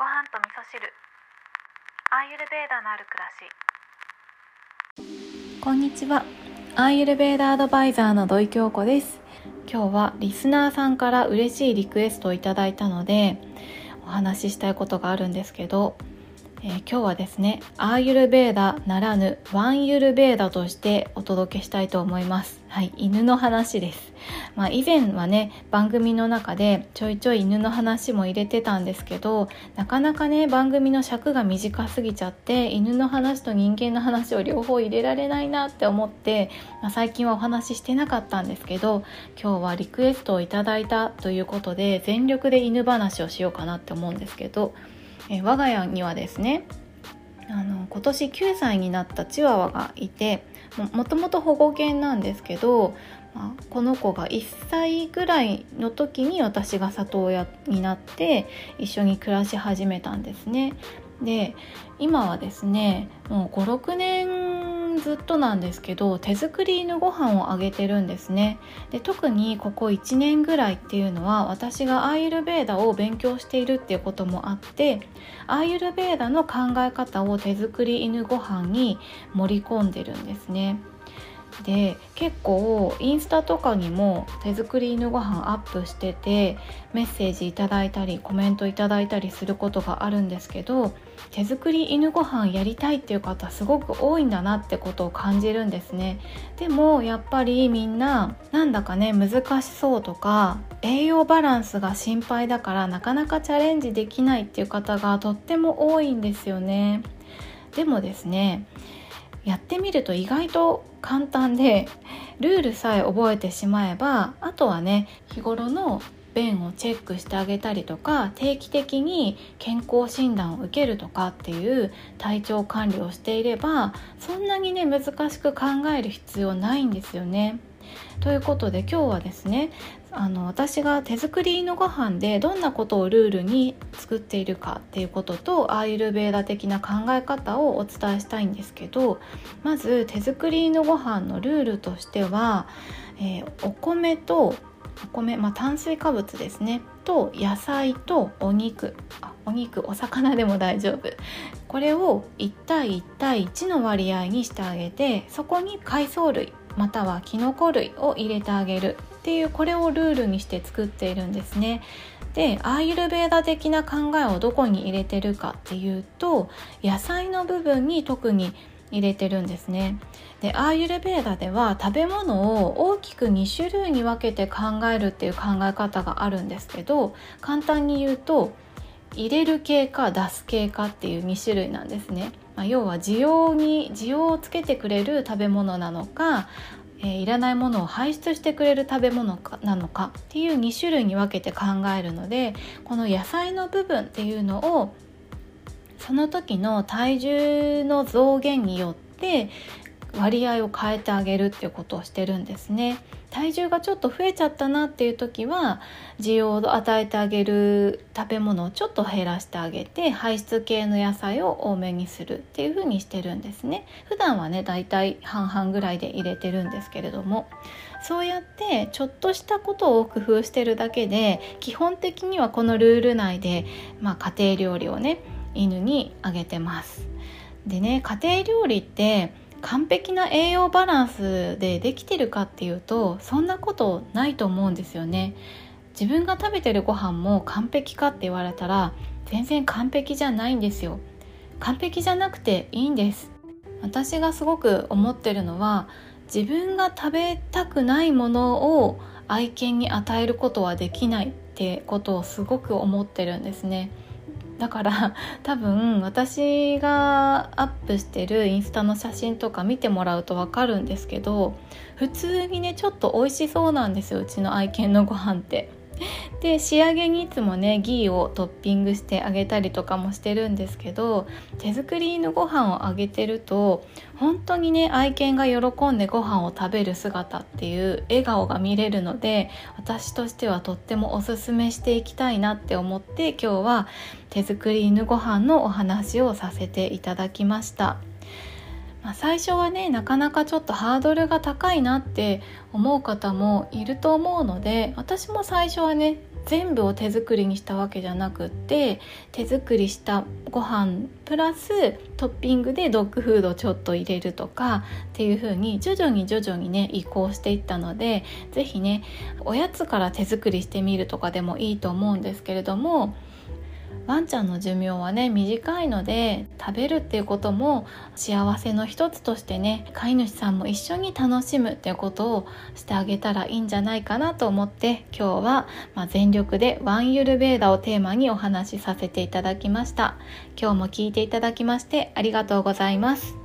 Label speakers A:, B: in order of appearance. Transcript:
A: ご飯と味噌汁。アーユルベーダのある暮らし。こんにちは。アーユルベーダアドバイザーの土井京子です。今日はリスナーさんから嬉しいリクエストをいただいたのでお話ししたいことがあるんですけどえー、今日はですねアーユルベーダならぬワンユルベーダとしてお届けしたいと思います。はい犬の話です。まあ、以前はね番組の中でちょいちょい犬の話も入れてたんですけどなかなかね番組の尺が短すぎちゃって犬の話と人間の話を両方入れられないなって思って、まあ、最近はお話ししてなかったんですけど今日はリクエストをいただいたということで全力で犬話をしようかなって思うんですけどえ我が家にはですねあの今年9歳になったチワワがいてもともと保護犬なんですけど、まあ、この子が1歳ぐらいの時に私が里親になって一緒に暮らし始めたんですね。で今はですねもう56年ずっとなんですけど手作りのご飯をあげてるんですね。で特にここ1年ぐらいっていうのは私がアーユルベーダを勉強しているっていうこともあってアーユルベーダの考え方を手作り犬ご飯に盛り込んでるんですね。で結構インスタとかにも手作り犬ご飯アップしててメッセージいただいたりコメントいただいたりすることがあるんですけど手作り犬ご飯やりたいっていう方すごく多いんだなってことを感じるんですね。でもやっぱりみんななんだかね難しそうとか栄養バランスが心配だからなかなかチャレンジできないっていう方がとっても多いんですよね。でもですねやってみると意外と簡単でルールさえ覚えてしまえばあとはね日頃の便をチェックしてあげたりとか定期的に健康診断を受けるとかっていう体調管理をしていればそんなにね難しく考える必要ないんですよね。ということで今日はですねあの私が手作りのご飯でどんなことをルールに作っているかっていうこととアーユルベーダ的な考え方をお伝えしたいんですけどまず手作りのご飯のルールとしては、えー、お米とお米、まあ、炭水化物ですねと野菜とお肉あお肉お魚でも大丈夫。これを1対1対1の割合にしてあげてそこに海藻類またはきのこ類を入れてあげるっていうこれをルールにして作っているんですね。でアーユルベーダ的な考えをどこに入れてるかっていうと野菜の部分に特に入れてるんですねでアーユルベーダでは食べ物を大きく2種類に分けて考えるっていう考え方があるんですけど簡単に言うと入れる系か出す系かっていう2種類なんですね、まあ、要は需要に需要をつけてくれる食べ物なのかえー、いらないものを排出してくれる食べ物かなのかっていう2種類に分けて考えるのでこの野菜の部分っていうのをその時の体重の増減によって割合を変えてあげるっていうことをしてるんですね。体重がちょっと増えちゃったなっていう時は需要を与えてあげる食べ物をちょっと減らしてあげて排出系の野菜を多めにするっていう風にしてるんですね。普段はねだいたい半々ぐらいで入れてるんですけれども。そうやってちょっとしたことを工夫してるだけで基本的にはこのルール内で、まあ、家庭料理をね犬にあげてます。でね家庭料理って完璧な栄養バランスでできてるかっていうとそんなことないと思うんですよね。自分が食べてるご飯も完璧かって言われたら全然完璧じゃないんですよ。完璧じゃなくていいんです。私がすごく思ってるのは自分が食べたくないものを愛犬に与えることはできないってことをすごく思ってるんですね。だから 多分私がアップしてるインスタの写真とか見てもらうと分かるんですけど普通にねちょっと美味しそうなんですようちの愛犬のご飯って。で仕上げにいつもねギーをトッピングしてあげたりとかもしてるんですけど手作りのご飯をあげてると本当にね愛犬が喜んでご飯を食べる姿っていう笑顔が見れるので私としてはとってもおすすめしていきたいなって思って今日は手作り犬ご飯のお話をさせていただきました。まあ、最初はねなかなかちょっとハードルが高いなって思う方もいると思うので私も最初はね全部を手作りにしたわけじゃなくって手作りしたご飯プラストッピングでドッグフードちょっと入れるとかっていう風に徐々に徐々にね移行していったので是非ねおやつから手作りしてみるとかでもいいと思うんですけれどもワンちゃんの寿命はね短いので食べるっていうことも幸せの一つとしてね飼い主さんも一緒に楽しむっていうことをしてあげたらいいんじゃないかなと思って今日は、ま全力でワンユルベーダをテーマにお話しさせていただきました。今日も聞いていただきましてありがとうございます。